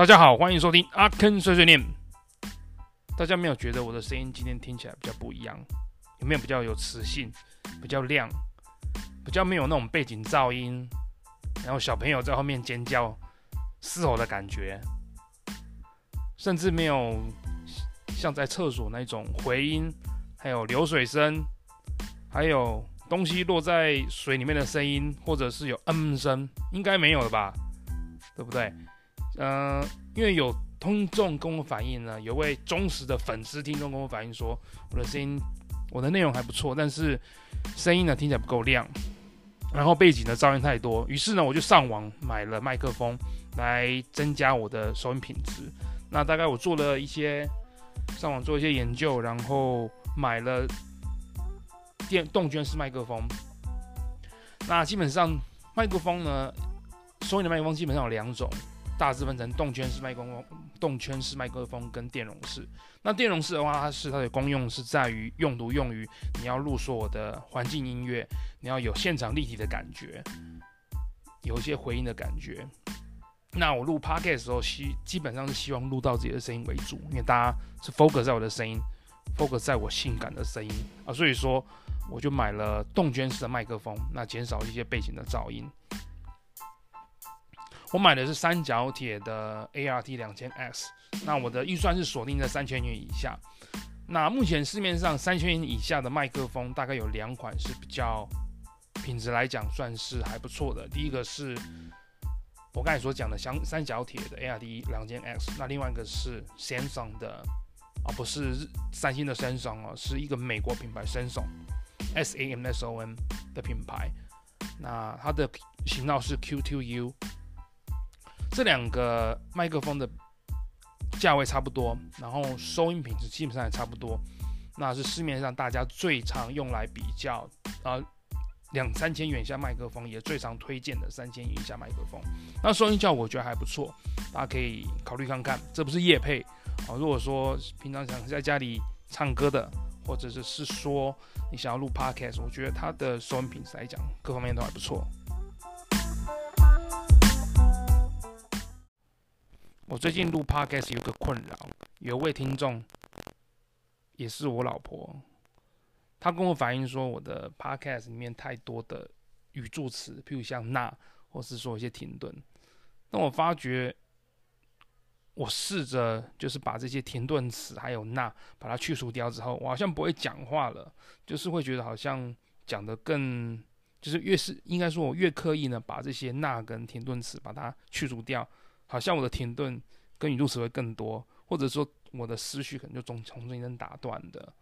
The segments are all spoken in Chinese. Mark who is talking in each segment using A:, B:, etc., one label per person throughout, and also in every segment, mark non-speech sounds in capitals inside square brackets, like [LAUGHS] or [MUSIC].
A: 大家好，欢迎收听阿坑碎碎念。大家没有觉得我的声音今天听起来比较不一样？有没有比较有磁性、比较亮、比较没有那种背景噪音，然后小朋友在后面尖叫、嘶吼的感觉，甚至没有像在厕所那种回音，还有流水声，还有东西落在水里面的声音，或者是有嗯声，应该没有了吧？对不对？呃，因为有听众跟我反映呢，有位忠实的粉丝听众跟我反映说，我的声音，我的内容还不错，但是声音呢听起来不够亮，然后背景的噪音太多，于是呢我就上网买了麦克风来增加我的收音品质。那大概我做了一些上网做一些研究，然后买了电动圈式麦克风。那基本上麦克风呢，收音的麦克风基本上有两种。大致分成动圈式麦克风、动圈式麦克风跟电容式。那电容式的话，它是它的功用是在于用途用于你要录所有的环境音乐，你要有现场立体的感觉，有一些回音的感觉。那我录 p o c a s t 的时候，希基本上是希望录到自己的声音为主，因为大家是 focus 在我的声音，focus 在我性感的声音啊，所以说我就买了动圈式的麦克风，那减少一些背景的噪音。我买的是三角铁的 ART 两千 X，那我的预算是锁定在三千元以下。那目前市面上三千元以下的麦克风大概有两款是比较品质来讲算是还不错的。第一个是我刚才所讲的三三角铁的 ART 两千 X，那另外一个是 Samsung 的，而、哦、不是三星的 Samsung 哦，是一个美国品牌 Samsung S A M S O N 的品牌。那它的型号是 Q T U。这两个麦克风的价位差不多，然后收音品质基本上也差不多，那是市面上大家最常用来比较啊，两三千元以下麦克风也最常推荐的三千元以下麦克风，那收音效果我觉得还不错，大家可以考虑看看。这不是业配啊，如果说平常想在家里唱歌的，或者是是说你想要录 podcast，我觉得它的收音品质来讲，各方面都还不错。我最近录 podcast 有个困扰，有位听众也是我老婆，她跟我反映说我的 podcast 里面太多的语助词，譬如像那，或是说一些停顿。那我发觉，我试着就是把这些停顿词还有那把它去除掉之后，我好像不会讲话了，就是会觉得好像讲的更，就是越是应该说我越刻意呢，把这些那跟停顿词把它去除掉。好像我的停顿跟语助词会更多，或者说我的思绪可能就从从中间打断的。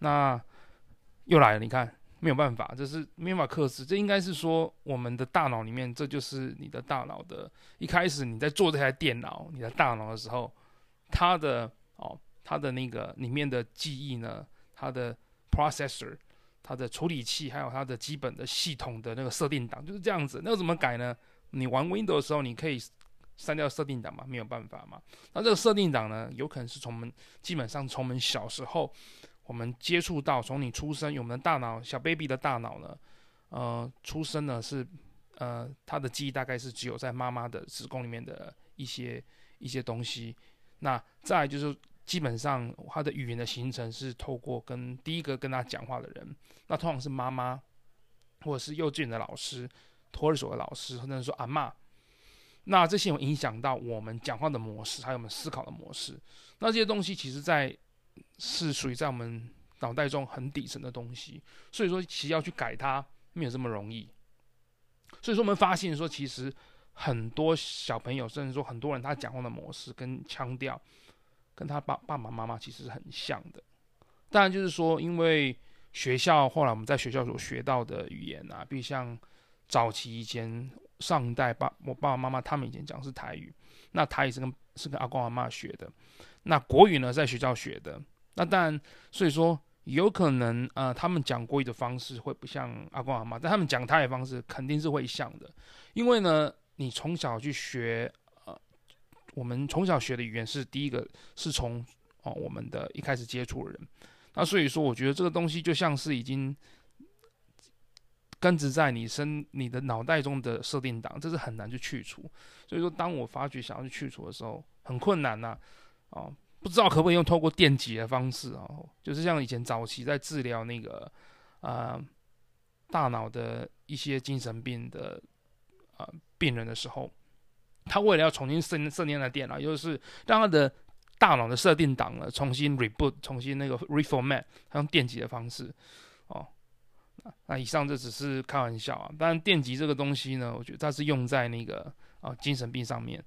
A: 那又来了，你看没有办法，这是没办法克制。这应该是说我们的大脑里面，这就是你的大脑的。一开始你在做这台电脑，你的大脑的时候，它的哦，它的那个里面的记忆呢，它的 processor，它的处理器，还有它的基本的系统的那个设定档就是这样子。那怎么改呢？你玩 Windows 的时候，你可以。删掉设定档嘛，没有办法嘛。那这个设定档呢，有可能是从我们基本上从我们小时候，我们接触到，从你出生，我们的大脑小 baby 的大脑呢，呃，出生呢是，呃，他的记忆大概是只有在妈妈的子宫里面的一些一些东西。那再就是基本上他的语言的形成是透过跟第一个跟他讲话的人，那通常是妈妈，或者是幼稚园的老师、托儿所的老师，或者说阿嬷。那这些有影响到我们讲话的模式，还有我们思考的模式。那这些东西其实，在是属于在我们脑袋中很底层的东西，所以说其实要去改它没有这么容易。所以说我们发现说，其实很多小朋友，甚至说很多人，他讲话的模式跟腔调，跟他爸爸爸妈妈其实是很像的。当然就是说，因为学校后来我们在学校所学到的语言啊，比如像早期以前。上一代爸，我爸爸妈妈他们以前讲是台语，那台语是跟是跟阿公阿妈学的，那国语呢在学校学的，那当然，所以说有可能呃，他们讲国语的方式会不像阿公阿妈，但他们讲台语的方式肯定是会像的，因为呢，你从小去学，呃，我们从小学的语言是第一个是从哦我们的一开始接触的人，那所以说我觉得这个东西就像是已经。根植在你身、你的脑袋中的设定档，这是很难去去除。所以说，当我发觉想要去去除的时候，很困难呐、哦，不知道可不可以用透过电击的方式、哦，就是像以前早期在治疗那个啊、大脑的一些精神病的啊、病人的时候，他为了要重新设设定的电脑，也就是让他的大脑的设定档呢重新 reboot，重新那个 reformat，他用电击的方式，哦。[LAUGHS] 那以上这只是开玩笑啊，当然电极这个东西呢，我觉得它是用在那个啊精神病上面。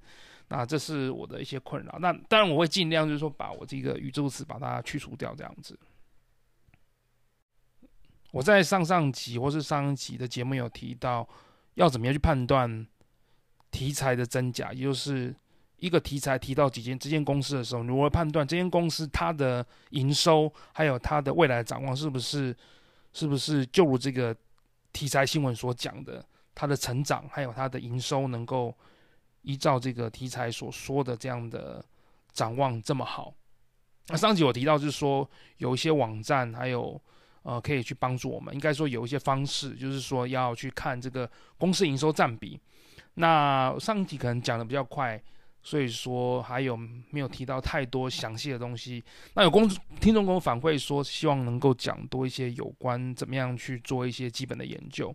A: 那这是我的一些困扰。那当然我会尽量就是说把我这个语助词把它去除掉这样子。我在上上集或是上一集的节目有提到，要怎么样去判断题材的真假，也就是一个题材提到几间这间公司的时候，如何判断这间公司它的营收还有它的未来展望是不是？是不是就如这个题材新闻所讲的，它的成长还有它的营收能够依照这个题材所说的这样的展望这么好？那上集我提到就是说有一些网站还有呃可以去帮助我们，应该说有一些方式，就是说要去看这个公司营收占比。那上集可能讲的比较快。所以说还有没有提到太多详细的东西？那有公听众跟我反馈说，希望能够讲多一些有关怎么样去做一些基本的研究。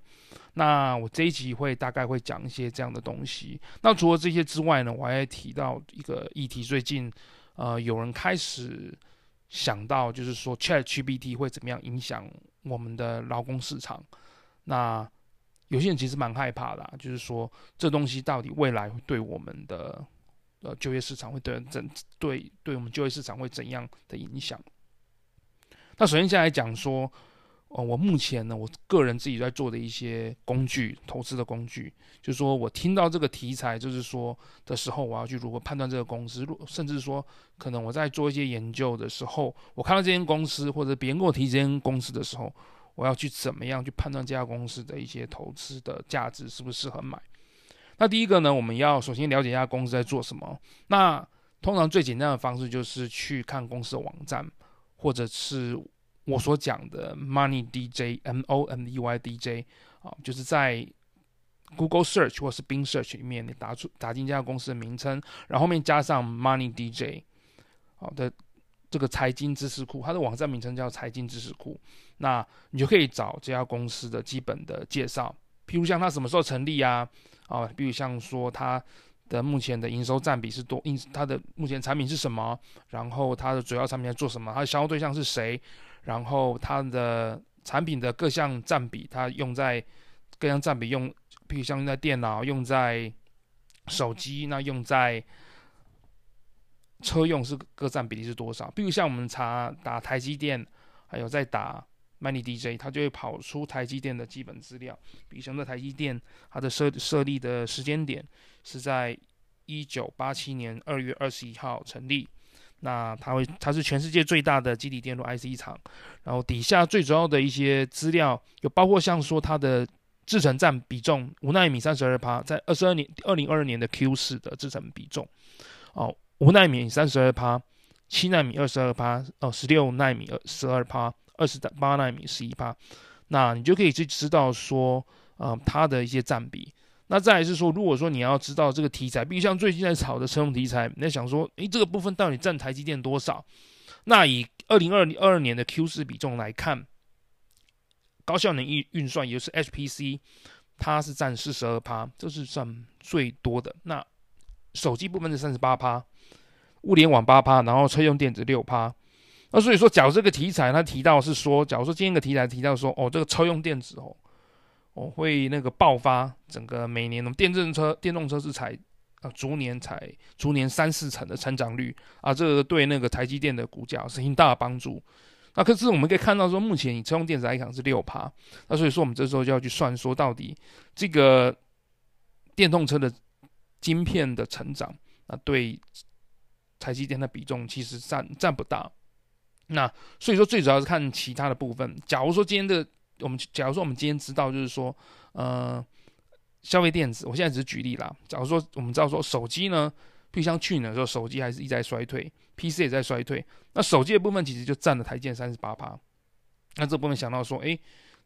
A: 那我这一集会大概会讲一些这样的东西。那除了这些之外呢，我还提到一个议题，最近呃有人开始想到，就是说 ChatGPT 会怎么样影响我们的劳工市场？那有些人其实蛮害怕的，就是说这东西到底未来会对我们的。呃，就业市场会对怎对对我们就业市场会怎样的影响？那首先先来讲说，呃，我目前呢，我个人自己在做的一些工具，投资的工具，就是说我听到这个题材，就是说的时候，我要去如何判断这个公司，甚至说可能我在做一些研究的时候，我看到这间公司或者别人跟我提这间公司的时候，我要去怎么样去判断这家公司的一些投资的价值是不是适合买？那第一个呢，我们要首先了解一下公司在做什么。那通常最简单的方式就是去看公司的网站，或者是我所讲的 Money DJ，M O N E Y D J 啊，就是在 Google Search 或是 Bing Search 里面，你打出打进这家公司的名称，然后后面加上 Money DJ 好的这个财经知识库，它的网站名称叫财经知识库，那你就可以找这家公司的基本的介绍，譬如像它什么时候成立啊？啊，比如像说它的目前的营收占比是多，因它的目前产品是什么，然后它的主要产品在做什么，它的销售对象是谁，然后它的产品的各项占比，它用在各项占比用，比如像用在电脑、用在手机，那用在车用是各占比例是多少？比如像我们查打台积电，还有在打。Money DJ，它就会跑出台积电的基本资料，比熊的台积电，它的设设立的时间点是在一九八七年二月二十一号成立。那它会，它是全世界最大的基底电路 IC 厂。然后底下最主要的一些资料，有包括像说它的制程占比重，五纳米三十二趴，在二十二年二零二二年的 Q 四的制程比重，哦，五纳米三十二趴，七纳米二十二趴，哦，十六纳米二十二趴。二十八纳米十一趴，那你就可以去知道说，呃，它的一些占比。那再来是说，如果说你要知道这个题材，比如像最近在炒的车用题材，你在想说，诶，这个部分到底占台积电多少？那以二零二二年的 Q 四比重来看，高效能运运算也就是 HPC，它是占四十二趴，这是占最多的。那手机部分是三十八趴，物联网八趴，然后车用电子六趴。那所以说，假如这个题材他提到是说，假如说今天的题材提到说，哦，这个车用电子哦，哦会那个爆发，整个每年的电动车、电动车是才啊逐年才逐年三四成的成长率啊，这个对那个台积电的股价是很大的帮助。那可是我们可以看到说，目前以车用电子来讲是六趴，那所以说我们这时候就要去算说，到底这个电动车的晶片的成长啊，对台积电的比重其实占占不大。那所以说，最主要是看其他的部分。假如说今天的我们，假如说我们今天知道，就是说，呃，消费电子，我现在只是举例啦。假如说我们知道说手机呢，比如像去年的时候，手机还是一直在衰退，PC 也在衰退。那手机的部分其实就占了台积电三十八趴。那这部分想到说，诶，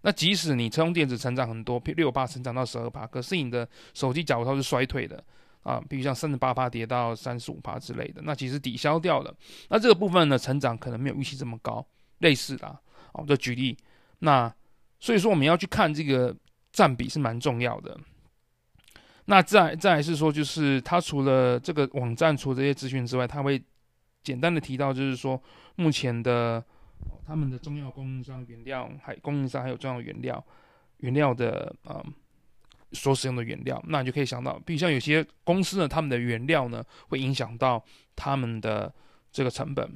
A: 那即使你车用电子成长很多，六八成长到十二趴，可是你的手机假如它是衰退的啊，比如像三十八趴跌到三十五趴之类的，那其实抵消掉了。那这个部分呢，成长可能没有预期这么高，类似的啊，我就举例。那所以说我们要去看这个占比是蛮重要的。那再再来是说，就是它除了这个网站除了这些资讯之外，它会简单的提到，就是说目前的。他们的重要供应商原料，还供应商还有重要原料，原料的、嗯、所使用的原料，那你就可以想到，比如像有些公司呢，他们的原料呢会影响到他们的这个成本，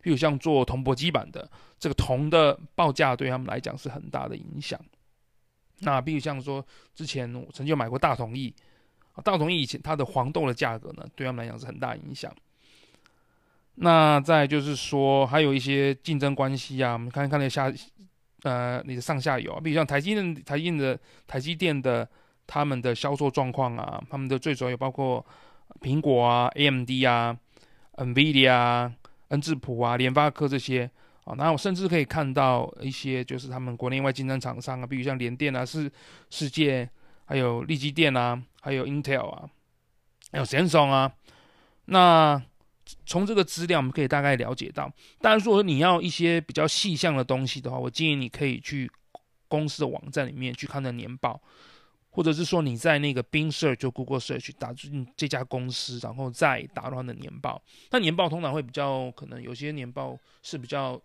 A: 比如像做铜箔基板的这个铜的报价对他们来讲是很大的影响。那比如像说之前我曾经买过大同意，大同意以前它的黄豆的价格呢，对他们来讲是很大影响。那再就是说，还有一些竞争关系啊，我们看看那下，呃，你的上下游，比如像台积电、台积电的台积电的他们的销售状况啊，他们的最主要有包括苹果啊、AMD 啊、NVIDIA 啊、恩智浦啊、联发科这些啊，然后甚至可以看到一些就是他们国内外竞争厂商啊，比如像联电啊、世世界，还有力积电啊，还有 Intel 啊，还有 Samsung 啊，那。从这个资料，我们可以大概了解到。当然，说你要一些比较细项的东西的话，我建议你可以去公司的网站里面去看那年报，或者是说你在那个 Bing Search 就 Google Search 打进这家公司，然后再打入它的年报。那年报通常会比较可能有些年报是比较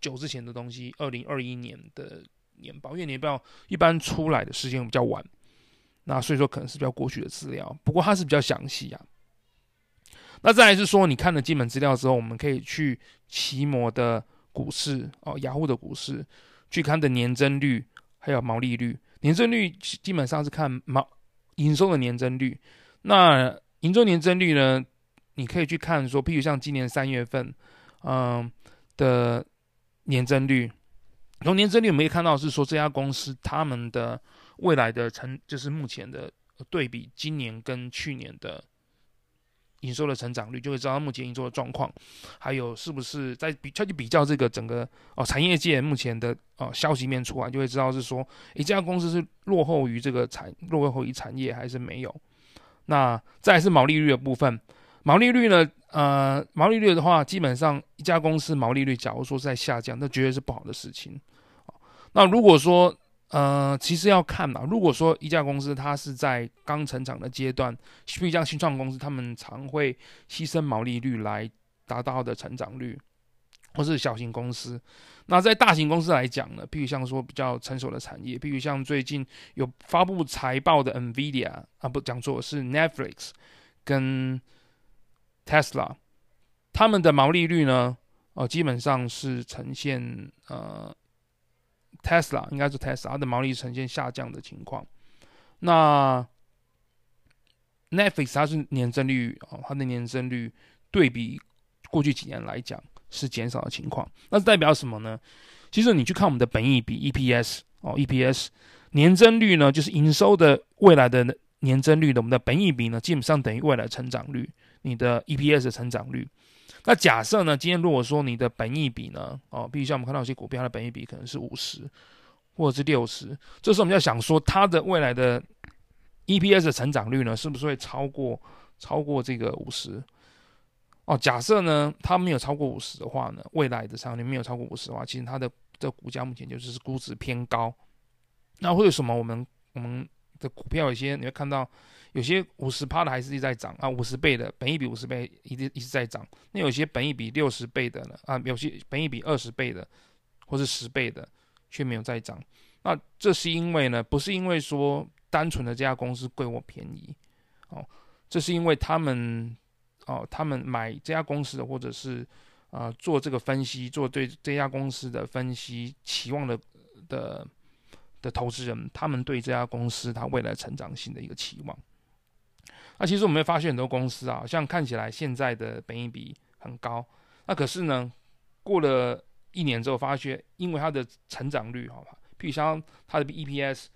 A: 久之前的东西，二零二一年的年报，因为年报一般出来的时间比较晚，那所以说可能是比较过去的资料。不过它是比较详细啊。那再来是说，你看了基本资料之后，我们可以去奇摩的股市哦，雅虎的股市，去看的年增率，还有毛利率。年增率基本上是看毛营收的年增率。那营收年增率呢，你可以去看说，譬如像今年三月份，嗯的年增率。从年增率我们可以看到是说，这家公司他们的未来的成，就是目前的对比，今年跟去年的。营收的成长率就会知道目前营收的状况，还有是不是在比，他去比较这个整个哦产业界目前的哦消息面出来，就会知道是说，一家公司是落后于这个产落后于产业还是没有。那再是毛利率的部分，毛利率呢，呃，毛利率的话，基本上一家公司毛利率假如说是在下降，那绝对是不好的事情。那如果说呃，其实要看嘛。如果说一家公司它是在刚成长的阶段，比如像新创公司，他们常会牺牲毛利率来达到的成长率，或是小型公司。那在大型公司来讲呢，譬如像说比较成熟的产业，譬如像最近有发布财报的 NVIDIA 啊，不讲错是 Netflix 跟 Tesla，他们的毛利率呢，呃，基本上是呈现呃。Tesla 应该是 Tesla，它的毛利呈现下降的情况。那 Netflix 它是年增率哦，它的年增率对比过去几年来讲是减少的情况。那是代表什么呢？其实你去看我们的本益比 EPS 哦，EPS 年增率呢，就是营收的未来的年增率的，我们的本益比呢，基本上等于未来成长率，你的 EPS 的成长率。那假设呢？今天如果说你的本益比呢，哦，比如像我们看到有些股票的本益比可能是五十，或者是六十，这时候我们要想说它的未来的 EPS 的成长率呢，是不是会超过超过这个五十？哦，假设呢它没有超过五十的话呢，未来的上面没有超过五十的话，其实它的这股价目前就是估值偏高。那为什么我们我们的股票有些你会看到？有些五十趴的还是一直在涨啊，五十倍的本一比五十倍一直一直在涨。那有些本一比六十倍的呢啊，有些本一比二十倍的或是十倍的却没有在涨。那这是因为呢，不是因为说单纯的这家公司贵或便宜哦，这是因为他们哦，他们买这家公司的或者是啊做这个分析，做对这家公司的分析期望的的的投资人，他们对这家公司它未来成长性的一个期望。那其实我们会发现很多公司啊，像看起来现在的本益比很高，那可是呢，过了一年之后，发现因为它的成长率，好吧，譬如像它的 EPS，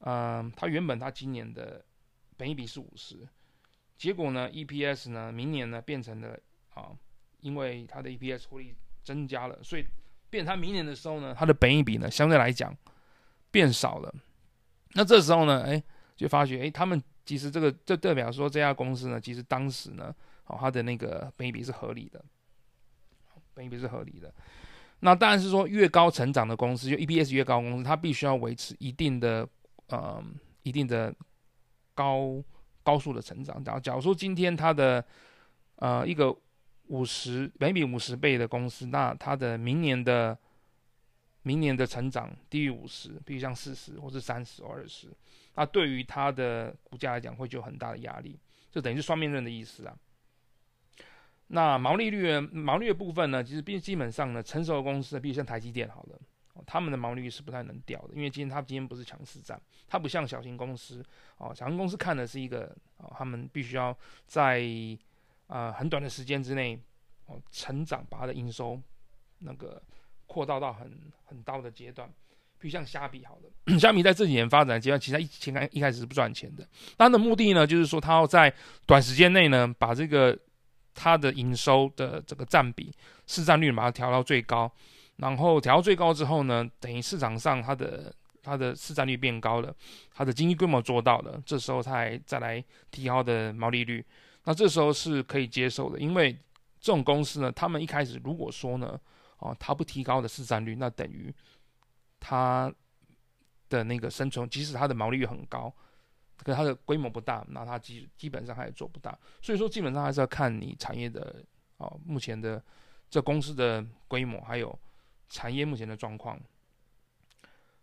A: 嗯，它原本它今年的本益比是五十，结果呢，EPS 呢，明年呢变成了啊，因为它的 EPS 获利增加了，所以变它明年的时候呢，它的本益比呢相对来讲变少了。那这时候呢，哎，就发觉，哎，他们其实这个这代表说这家公司呢，其实当时呢，哦，它的那个本益比是合理的，本益比是合理的。那当然是说，越高成长的公司，就 EPS 越高公司，它必须要维持一定的呃一定的高高速的成长。假如假如说今天它的呃一个五十本益比五十倍的公司，那它的明年的明年的成长低于五十，比如像四十或是三十或二十，那对于它的股价来讲，会就有很大的压力，就等于是双面刃的意思啊。那毛利率，毛利率的部分呢，其实基基本上呢，成熟的公司，比如像台积电好了，他们的毛利率是不太能掉的，因为今天它今天不是强势战，它不像小型公司哦，小型公司看的是一个哦，他们必须要在啊、很短的时间之内哦成长，把它的营收那个扩大到很很高的阶段，比如像虾皮好了，[CLEARS THROAT] 虾皮在这几年发展阶段，其实它一前开一开始是不赚钱的，它的目的呢，就是说它要在短时间内呢把这个。它的营收的这个占比、市占率把它调到最高，然后调到最高之后呢，等于市场上它的它的市占率变高了，它的经济规模做到了，这时候它还再来提高的毛利率，那这时候是可以接受的，因为这种公司呢，他们一开始如果说呢，哦，它不提高的市占率，那等于它的那个生存，即使它的毛利率很高。可它的规模不大，那它基基本上它也做不大，所以说基本上还是要看你产业的哦，目前的这公司的规模，还有产业目前的状况。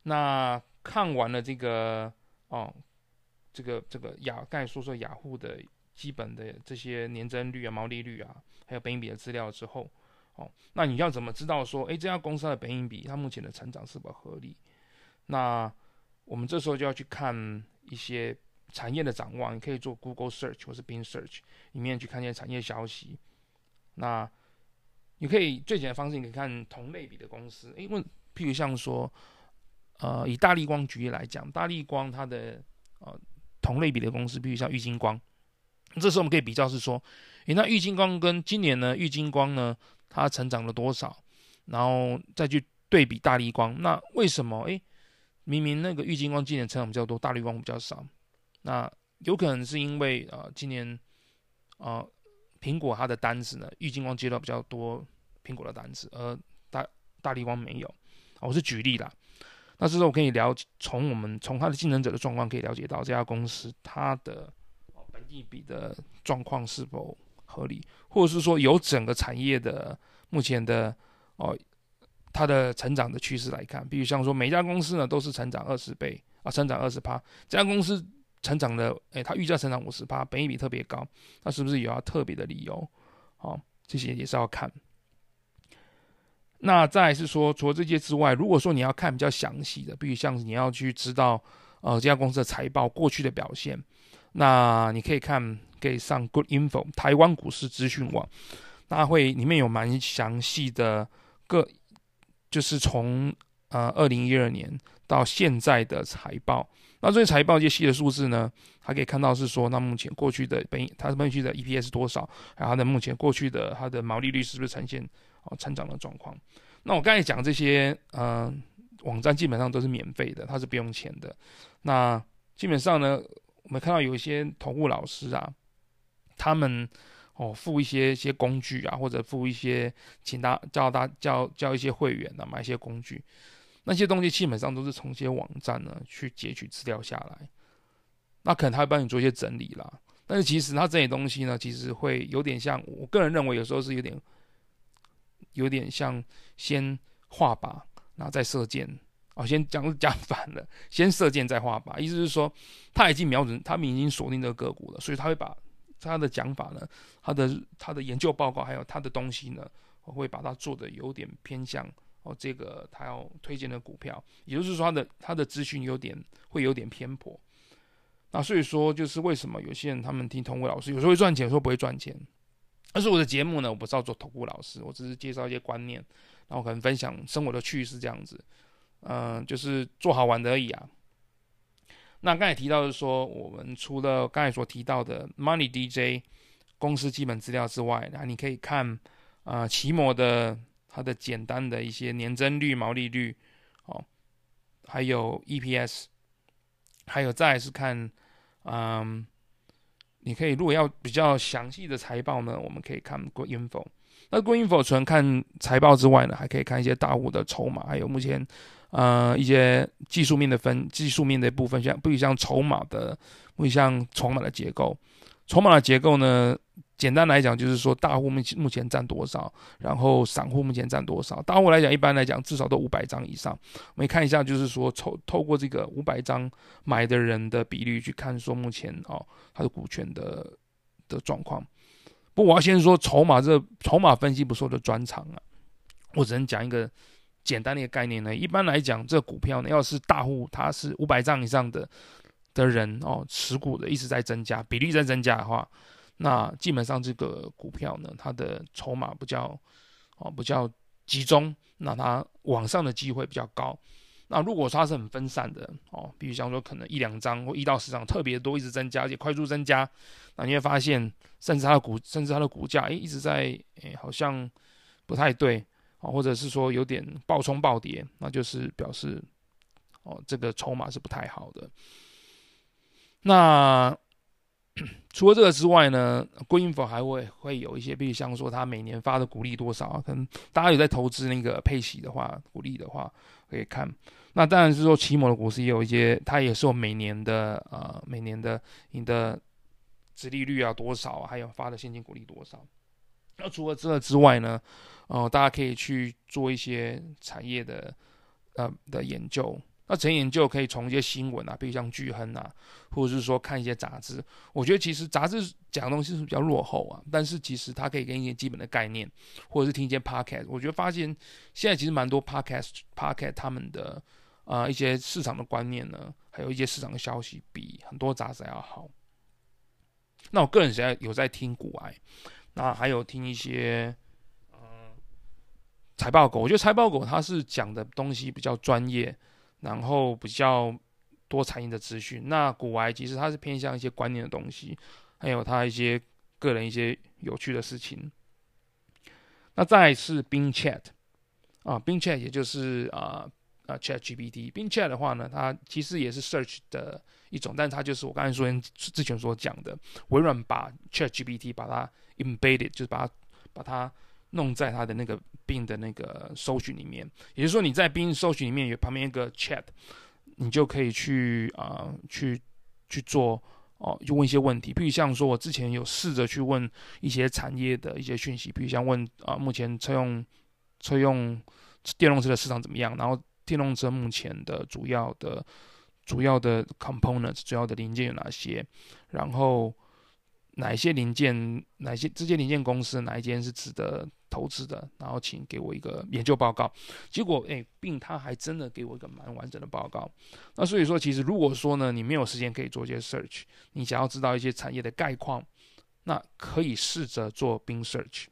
A: 那看完了这个哦，这个这个雅刚才说说雅虎的基本的这些年增率啊、毛利率啊，还有本益比的资料之后，哦，那你要怎么知道说，诶，这家公司的本益比它目前的成长是否合理？那我们这时候就要去看一些。产业的展望，你可以做 Google Search 或是 Bing Search 里面去看一些产业消息。那你可以最简单的方式，你可以看同类比的公司。因为譬如像说，呃，以大立光举例来讲，大立光它的呃同类比的公司，譬如像玉晶光，这时候我们可以比较是说，诶，那玉晶光跟今年呢，玉晶光呢，它成长了多少？然后再去对比大立光，那为什么？诶，明明那个玉晶光今年成长比较多，大立光比较少。那有可能是因为呃，今年呃，苹果它的单子呢，玉晶光接到比较多苹果的单子，而大大立光没有。我是举例啦。那这时候我可以了，从我们从它的竞争者的状况可以了解到这家公司它的本地比的状况是否合理，或者是说由整个产业的目前的哦，它的成长的趋势来看，比如像说每家公司呢都是成长二十倍啊，成长二十趴，这家公司。成长的，诶，它预计成长五十趴，本益比特别高，那是不是有要特别的理由？好、哦，这些也是要看。那再是说，除了这些之外，如果说你要看比较详细的，比如像你要去知道，呃，这家公司的财报过去的表现，那你可以看，可以上 Good Info 台湾股市资讯网，那会里面有蛮详细的各，就是从呃二零一二年到现在的财报。那这些财报这些细的数字呢，还可以看到是说，那目前过去的本它的过去的 EPS 多少，然后它的目前过去的它的毛利率是不是呈现哦成长的状况？那我刚才讲这些，嗯、网站基本上都是免费的，它是不用钱的。那基本上呢，我们看到有一些投顾老师啊，他们哦付一些一些工具啊，或者付一些请他叫他叫叫一些会员啊，买一些工具。那些东西基本上都是从一些网站呢去截取资料下来，那可能他会帮你做一些整理啦。但是其实他这些东西呢，其实会有点像，我个人认为有时候是有点，有点像先画靶，然后再射箭。哦，先讲讲 [LAUGHS] 反了，先射箭再画靶，意思是说他已经瞄准，他们已经锁定这个个股了，所以他会把他的讲法呢，他的他的研究报告还有他的东西呢，我会把它做的有点偏向。哦，这个他要推荐的股票，也就是说他的他的资讯有点会有点偏颇。那所以说，就是为什么有些人他们听投顾老师，有时候会赚钱，有时候不会赚钱。但是我的节目呢，我不是要做投顾老师，我只是介绍一些观念，然后可能分享生活的趣事这样子。嗯、就是做好玩的而已啊。那刚才提到的是说，我们除了刚才所提到的 Money DJ 公司基本资料之外，那你可以看啊、呃，奇摩的。它的简单的一些年增率、毛利率，哦，还有 EPS，还有再来是看，嗯，你可以如果要比较详细的财报呢，我们可以看 g o o Info。那 g o o Info 除了看财报之外呢，还可以看一些大户的筹码，还有目前呃一些技术面的分技术面的部分，像不像筹码的，不像筹码的结构，筹码的结构呢？简单来讲，就是说大户目前目前占多少，然后散户目前占多少。大户来讲，一般来讲至少都五百张以上。我们看一下，就是说透透过这个五百张买的人的比率去看，说目前哦它的股权的的状况。不我要先说筹码这筹码分析不是我的专长啊，我只能讲一个简单的一个概念呢。一般来讲，这股票呢，要是大户他是五百张以上的的人哦持股的一直在增加，比例在增加的话。那基本上这个股票呢，它的筹码比较哦比较集中，那它往上的机会比较高。那如果它是很分散的哦，比如像说可能一两张或一到十张特别多，一直增加，而且快速增加，那你会发现，甚至它的股甚至它的股价诶一直在诶好像不太对啊，或者是说有点暴冲暴跌，那就是表示哦这个筹码是不太好的。那。除了这个之外呢，Greenfo 还会会有一些，比如像说他每年发的股利多少啊，可能大家有在投资那个配息的话，股利的话可以看。那当然是说奇摩的股市也有一些，它也是有每年的呃每年的你的殖利率啊多少，还有发的现金股利多少。那除了这个之外呢，呃，大家可以去做一些产业的呃的研究。那成研究可以从一些新闻啊，比如像巨亨啊，或者是说看一些杂志。我觉得其实杂志讲的东西是比较落后啊，但是其实它可以给你一些基本的概念，或者是听一些 podcast。我觉得发现现在其实蛮多 podcast podcast 他们的啊、一些市场的观念呢，还有一些市场的消息，比很多杂志还要好。那我个人现在有在听股癌，那还有听一些财报狗。我觉得财报狗它是讲的东西比较专业。然后比较多产业的资讯，那股癌其实它是偏向一些观念的东西，还有它一些个人一些有趣的事情。那再是 Bing Chat 啊，Bing Chat 也就是啊啊 Chat GPT。Bing Chat 的话呢，它其实也是 Search 的一种，但它就是我刚才说之前所讲的，微软把 Chat GPT 把它 embedded，就是把它把它。弄在他的那个病的那个搜寻里面，也就是说你在病搜寻里面有旁边一个 Chat，你就可以去啊、去去做哦，就问一些问题，比如像说我之前有试着去问一些产业的一些讯息，比如像问啊、目前车用车用电动车的市场怎么样，然后电动车目前的主要的主要的 components 主要的零件有哪些，然后。哪一些零件，哪些这些零件公司，哪一间是值得投资的？然后请给我一个研究报告。结果，哎，并他还真的给我一个蛮完整的报告。那所以说，其实如果说呢，你没有时间可以做一些 search，你想要知道一些产业的概况，那可以试着做 Bing Search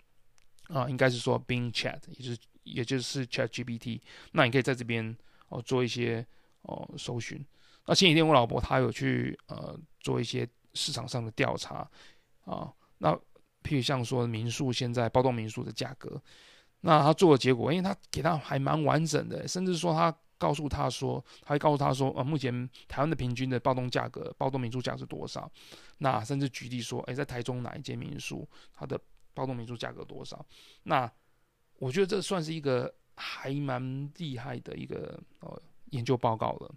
A: 啊，应该是说 Bing Chat，也就是也就是 Chat GPT。那你可以在这边哦做一些哦搜寻。那前几天我老婆她有去呃做一些市场上的调查。啊，那譬如像说民宿现在包栋民宿的价格，那他做的结果，因为他给他还蛮完整的，甚至说他告诉他说，他会告诉他说，呃，目前台湾的平均的包栋价格，包栋民宿价是多少？那甚至举例说，诶，在台中哪一间民宿，它的包栋民宿价格多少？那我觉得这算是一个还蛮厉害的一个呃研究报告了。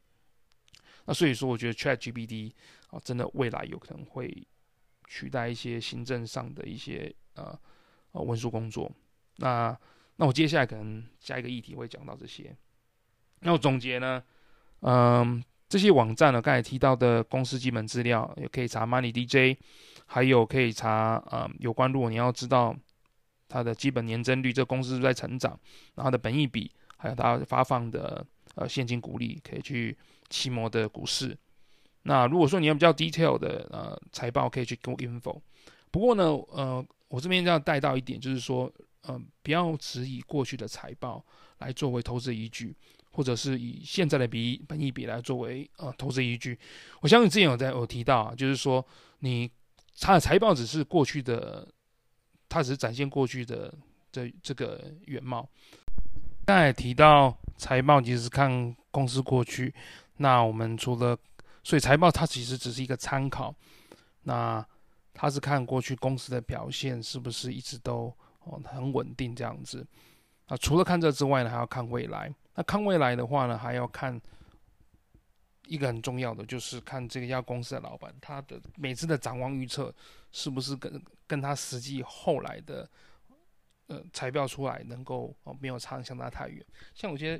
A: 那所以说，我觉得 ChatGPT 啊，真的未来有可能会。取代一些行政上的一些呃呃文书工作，那那我接下来可能下一个议题会讲到这些。那我总结呢，嗯、这些网站呢，刚才提到的公司基本资料也可以查 Money DJ，还有可以查呃有关，如果你要知道它的基本年增率，这公司是在成长，然后它的本益比，还有它发放的呃现金股利，可以去期摩的股市。那如果说你要比较 detail 的呃财报，可以去 GoInfo。不过呢，呃，我这边要带到一点，就是说，呃，不要只以过去的财报来作为投资依据，或者是以现在的比本益比来作为呃投资依据。我相信之前有在有提到啊，就是说你它的财报只是过去的，它只是展现过去的这这个原貌。刚才提到财报，其实是看公司过去。那我们除了，所以财报它其实只是一个参考。那它是看过去公司的表现是不是一直都哦很稳定这样子。啊，除了看这之外呢，还要看未来。那看未来的话呢，还要看一个很重要的，就是看这家公司的老板他的每次的展望预测是不是跟跟他实际后来的呃财报出来能够哦没有差相差太远。像有些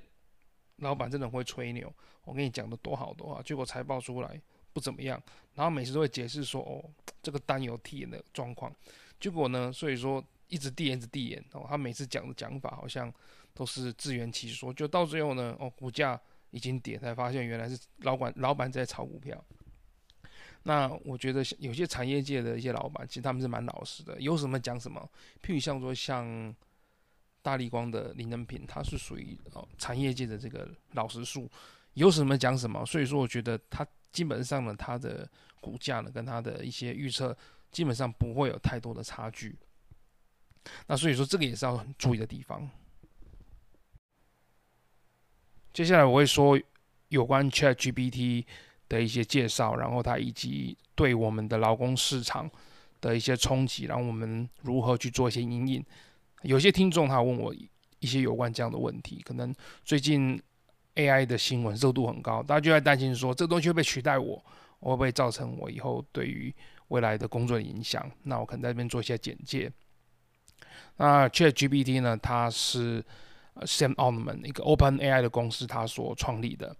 A: 老板真的会吹牛，我跟你讲的多好多啊，结果财报出来不怎么样，然后每次都会解释说哦这个单有递延的状况，结果呢，所以说。一直递延，一直递延哦。他每次讲的讲法好像都是自圆其说，就到最后呢，哦，股价已经跌，才发现原来是老板老板在炒股票。那我觉得有些产业界的一些老板，其实他们是蛮老实的，有什么讲什么。譬如像说像大立光的林能平，他是属于哦产业界的这个老实树，有什么讲什么。所以说，我觉得他基本上呢，他的股价呢，跟他的一些预测，基本上不会有太多的差距。那所以说，这个也是要很注意的地方。接下来我会说有关 ChatGPT 的一些介绍，然后它以及对我们的劳工市场的一些冲击，然后我们如何去做一些因应。有些听众他问我一些有关这样的问题，可能最近 AI 的新闻热度很高，大家就在担心说，这个东西会不会取代我，会不会造成我以后对于未来的工作的影响？那我可能在这边做一些简介。那 ChatGPT 呢？它是 Sam Altman 一个 OpenAI 的公司，它所创立的。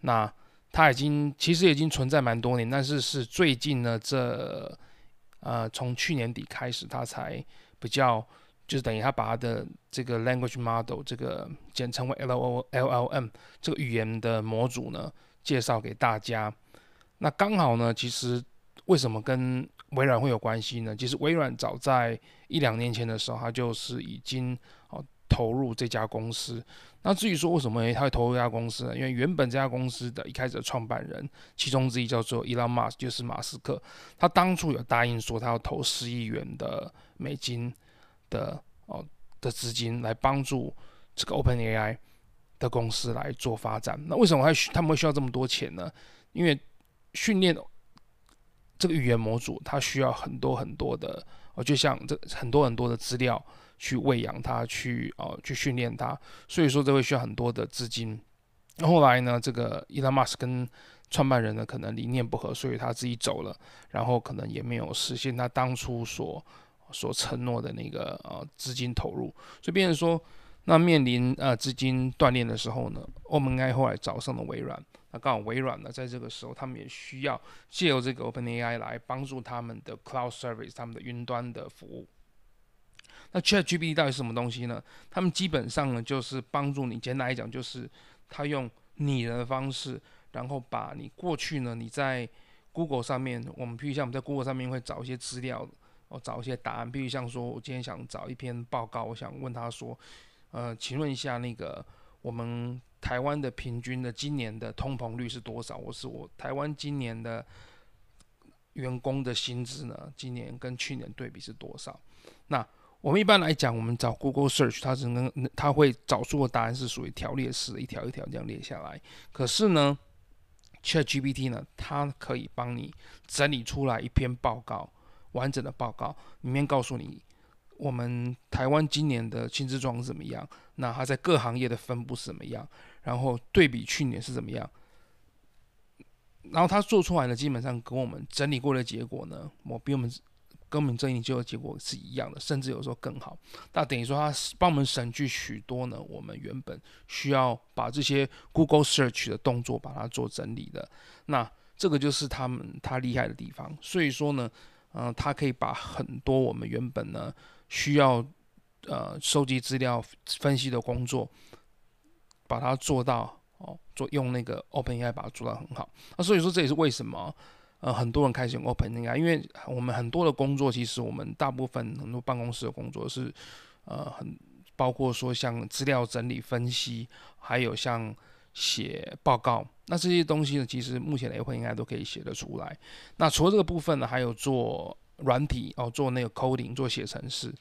A: 那它已经其实已经存在蛮多年，但是是最近呢，这呃从去年底开始，它才比较就是等于他把他的这个 language model 这个简称为 lolm 这个语言的模组呢介绍给大家。那刚好呢，其实为什么跟微软会有关系呢？其实微软早在一两年前的时候，它就是已经哦投入这家公司。那至于说为什么它会投入这家公司呢？因为原本这家公司的一开始的创办人，其中之一叫做 Elon Musk，就是马斯克。他当初有答应说，他要投十亿元的美金的哦的资金来帮助这个 OpenAI 的公司来做发展。那为什么还他们会需要这么多钱呢？因为训练。这个语言模组它需要很多很多的，哦，就像这很多很多的资料去喂养它，去哦去训练它，所以说这会需要很多的资金。后来呢，这个伊隆马斯克跟创办人呢可能理念不合，所以他自己走了，然后可能也没有实现他当初所所承诺的那个呃资金投入，所以变成说。那面临呃资金断裂的时候呢，OpenAI 后来找上了微软。那刚好微软呢，在这个时候他们也需要借由这个 OpenAI 来帮助他们的 Cloud Service，他们的云端的服务。那 ChatGPT 到底是什么东西呢？他们基本上呢，就是帮助你，简单来讲，就是他用拟人的方式，然后把你过去呢你在 Google 上面，我们譬如像我们在 Google 上面会找一些资料，哦，找一些答案，譬如像说我今天想找一篇报告，我想问他说。呃，请问一下，那个我们台湾的平均的今年的通膨率是多少？我是我台湾今年的员工的薪资呢？今年跟去年对比是多少？那我们一般来讲，我们找 Google Search，它只能它会找出的答案是属于条列式，一条一条这样列下来。可是呢，ChatGPT 呢，它可以帮你整理出来一篇报告，完整的报告里面告诉你。我们台湾今年的薪资状况怎么样？那它在各行业的分布是怎么样？然后对比去年是怎么样？然后它做出来的，基本上跟我们整理过的结果呢，我比我们跟我们整理就的结果是一样的，甚至有时候更好。那等于说它帮我们省去许多呢，我们原本需要把这些 Google Search 的动作把它做整理的。那这个就是他们他厉害的地方。所以说呢，嗯、呃，它可以把很多我们原本呢。需要呃收集资料、分析的工作，把它做到哦，做用那个 OpenAI 把它做到很好。那所以说这也是为什么呃很多人开始用 OpenAI，因为我们很多的工作其实我们大部分很多办公室的工作是呃很包括说像资料整理、分析，还有像写报告，那这些东西呢，其实目前的 OpenAI 都可以写得出来。那除了这个部分呢，还有做。软体哦，做那个 coding，做写程式。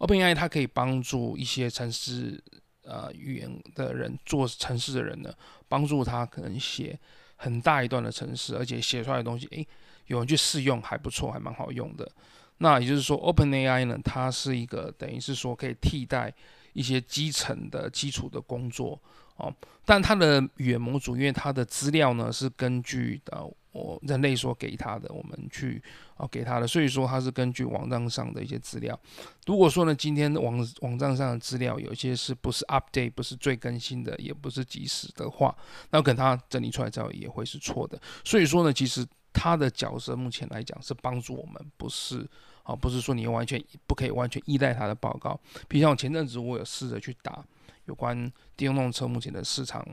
A: OpenAI 它可以帮助一些程式呃语言的人做程式的人呢，帮助他可能写很大一段的程式，而且写出来的东西，诶，有人去试用还不错，还蛮好用的。那也就是说，OpenAI 呢，它是一个等于是说可以替代一些基层的基础的工作哦，但它的语言模组，因为它的资料呢是根据呃我人类所给它的，我们去啊给它的，所以说它是根据网站上的一些资料。如果说呢，今天网网站上的资料有些是不是 update，不是最更新的，也不是即时的话，那可能它整理出来之后也会是错的。所以说呢，其实它的角色目前来讲是帮助我们，不是。啊，不是说你完全不可以完全依赖他的报告。比如像我前阵子我有试着去打有关电动车目前的市场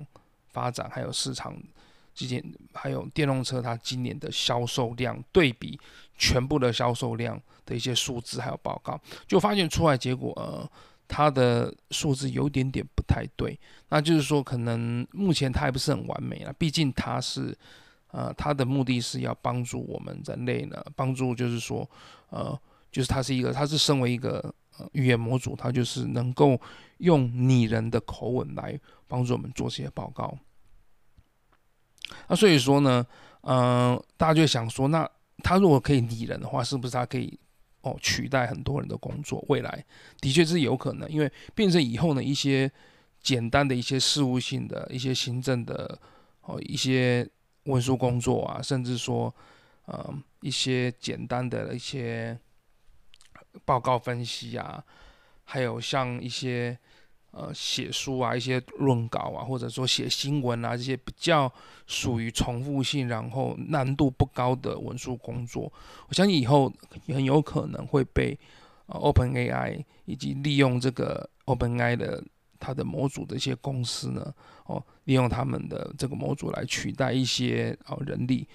A: 发展，还有市场之间，还有电动车它今年的销售量对比全部的销售量的一些数字还有报告，就发现出来结果，呃，它的数字有点点不太对。那就是说，可能目前它还不是很完美啊，毕竟它是。呃，它的目的是要帮助我们人类呢，帮助就是说，呃，就是它是一个，它是身为一个语言模组，它就是能够用拟人的口吻来帮助我们做这些报告。那所以说呢，嗯、大家就想说，那它如果可以拟人的话，是不是它可以哦取代很多人的工作？未来的确是有可能，因为变成以后呢，一些简单的一些事务性的一些行政的哦一些。文书工作啊，甚至说，呃，一些简单的一些报告分析啊，还有像一些呃写书啊、一些论稿啊，或者说写新闻啊这些比较属于重复性，然后难度不高的文书工作，我相信以后也很有可能会被呃 OpenAI 以及利用这个 OpenAI 的。它的模组的一些公司呢，哦，利用他们的这个模组来取代一些哦人力，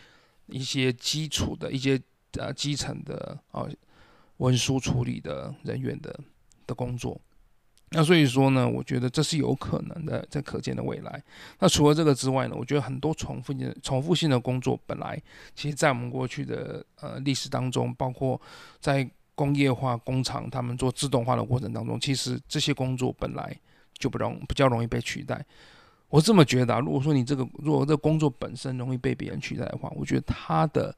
A: 一些基础的一些呃基层的哦文书处理的人员的的工作。那所以说呢，我觉得这是有可能的，在可见的未来。那除了这个之外呢，我觉得很多重复性、重复性的工作，本来其实在我们过去的呃历史当中，包括在工业化工厂他们做自动化的过程当中，其实这些工作本来。就不容比较容易被取代，我这么觉得啊。如果说你这个如果这工作本身容易被别人取代的话，我觉得它的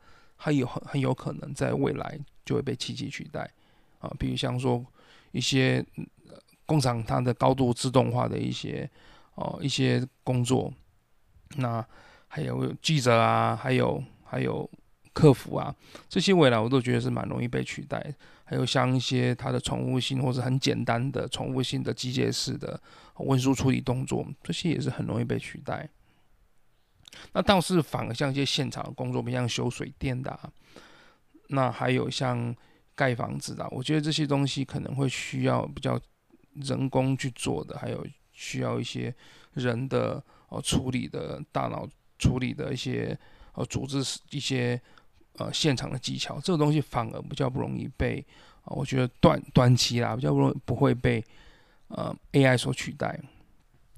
A: 它有很很有可能在未来就会被机器取代啊。比如像说一些工厂它的高度自动化的一些哦一些工作，那还有记者啊，还有还有客服啊，这些未来我都觉得是蛮容易被取代。还有像一些它的重复性或者很简单的重复性的机械式的文书处理动作，这些也是很容易被取代。那倒是反而像一些现场的工作，比如像修水电的啊，那还有像盖房子的，我觉得这些东西可能会需要比较人工去做的，还有需要一些人的哦处理的大脑处理的一些呃组织一些。呃，现场的技巧，这个东西反而比较不容易被，呃、我觉得短短期啦，比较不容易不会被呃 AI 所取代。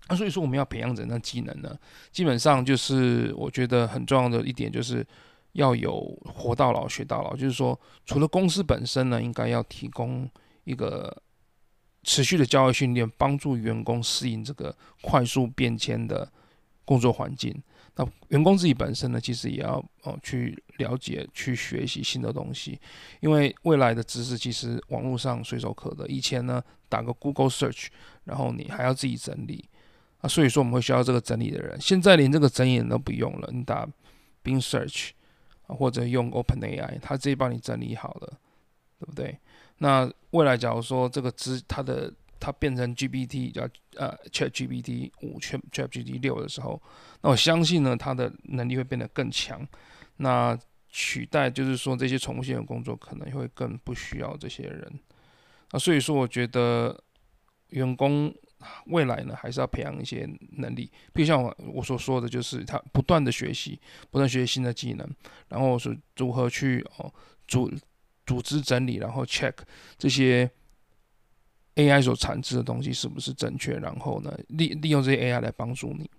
A: 那、啊、所以说，我们要培养人的技能呢，基本上就是我觉得很重要的一点，就是要有活到老学到老。就是说，除了公司本身呢，应该要提供一个持续的教育训练，帮助员工适应这个快速变迁的工作环境。那员工自己本身呢，其实也要哦去了解、去学习新的东西，因为未来的知识其实网络上随手可得。以前呢，打个 Google Search，然后你还要自己整理所以说我们会需要这个整理的人。现在连这个整理人都不用了，你打 Bing Search，或者用 OpenAI，它直接帮你整理好了，对不对？那未来假如说这个知它的它变成 GPT 叫呃 ChatGPT 五、ChatGPT 六的时候，那我相信呢，它的能力会变得更强。那取代就是说这些重复性的工作，可能会更不需要这些人。那所以说，我觉得员工未来呢，还是要培养一些能力，比如像我我所说的就是他不断的学习，不断学习新的技能，然后是如何去哦组组织整理，然后 check 这些。AI 所产制的东西是不是正确？然后呢，利利用这些 AI 来帮助你。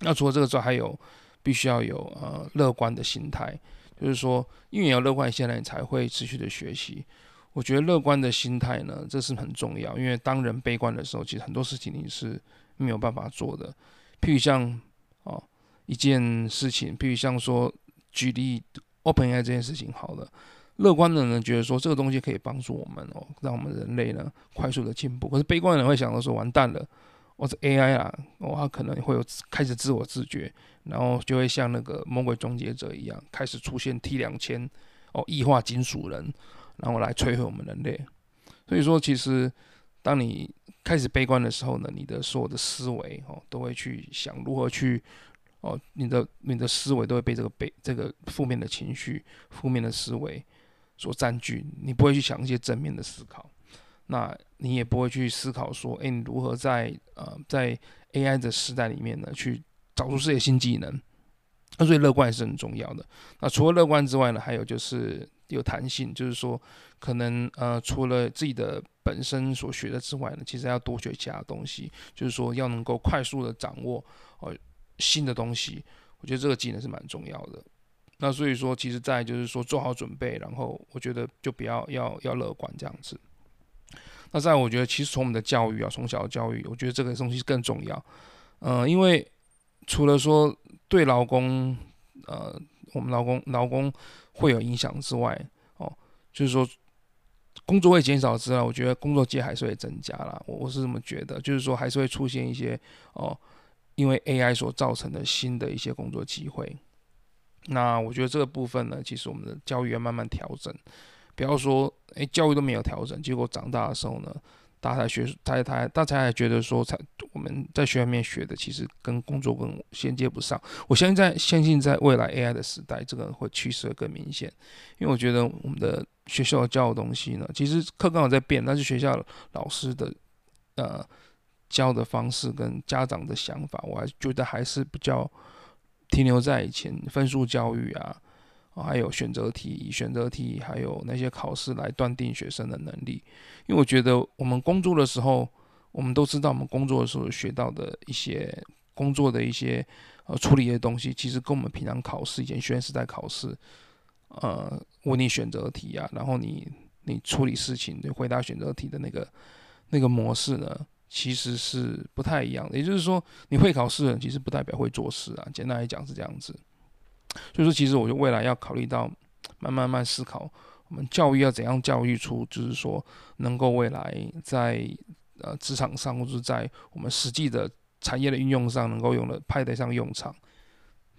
A: 那除了这个之外，还有必须要有呃乐观的心态，就是说，因为你要乐观心态，你才会持续的学习。我觉得乐观的心态呢，这是很重要，因为当人悲观的时候，其实很多事情你是没有办法做的。譬如像哦一件事情，譬如像说举例 OpenAI 这件事情，好了，乐观的人觉得说这个东西可以帮助我们哦，让我们人类呢快速的进步。可是悲观的人会想到说，完蛋了，我是 AI 啊，哦，他可能会有开始自我自觉，然后就会像那个魔鬼终结者一样，开始出现 T 两千哦异化金属人。然后来摧毁我们人类，所以说，其实当你开始悲观的时候呢，你的所有的思维哦，都会去想如何去哦，你的你的思维都会被这个悲这个负面的情绪、负面的思维所占据，你不会去想一些正面的思考，那你也不会去思考说，哎，你如何在呃在 AI 的时代里面呢，去找出这些新技能。那所以乐观也是很重要的。那除了乐观之外呢，还有就是。有弹性，就是说，可能呃，除了自己的本身所学的之外呢，其实要多学其他东西，就是说要能够快速的掌握、呃、新的东西，我觉得这个技能是蛮重要的。那所以说，其实在就是说做好准备，然后我觉得就不要要要乐观这样子。那在我觉得，其实从我们的教育啊，从小的教育，我觉得这个东西更重要。嗯、因为除了说对劳工，呃。我们劳工劳工会有影响之外，哦，就是说工作会减少之外，我觉得工作机还是会增加啦。我我是这么觉得，就是说还是会出现一些哦，因为 AI 所造成的新的一些工作机会。那我觉得这个部分呢，其实我们的教育要慢慢调整，不要说诶，教育都没有调整，结果长大的时候呢。大家才学，大家才大家还觉得说，才我们在学校里面学的，其实跟工作更衔接不上。我相信在相信在未来 AI 的时代，这个会趋势更明显。因为我觉得我们的学校教的东西呢，其实课刚好在变，但是学校老师的呃教的方式跟家长的想法，我还觉得还是比较停留在以前分数教育啊。还有选择题，以选择题还有那些考试来断定学生的能力。因为我觉得我们工作的时候，我们都知道我们工作的时候学到的一些工作的一些呃处理的东西，其实跟我们平常考试以前学生时代考试，呃，问你选择题啊，然后你你处理事情，你回答选择题的那个那个模式呢，其实是不太一样的。也就是说，你会考试的，其实不代表会做事啊。简单来讲是这样子。所以说，其实我觉得未来要考虑到，慢慢慢思考，我们教育要怎样教育出，就是说能够未来在呃职场上，或者在我们实际的产业的运用上，能够用的派得上用场，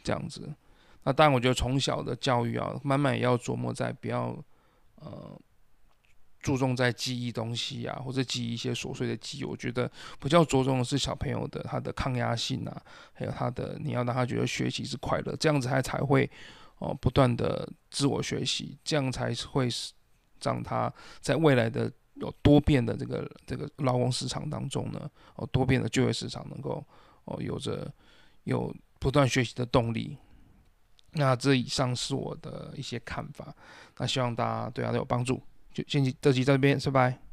A: 这样子。那当然，我觉得从小的教育啊，慢慢也要琢磨在不要呃。注重在记忆东西啊，或者记忆一些琐碎的记忆，我觉得比较着重的是小朋友的他的抗压性啊，还有他的你要让他觉得学习是快乐，这样子他才会哦不断的自我学习，这样才会使让他在未来的有多变的这个这个劳工市场当中呢，哦多变的就业市场能够哦有着有不断学习的动力。那这以上是我的一些看法，那希望大家对他都有帮助。就先到这边，拜拜。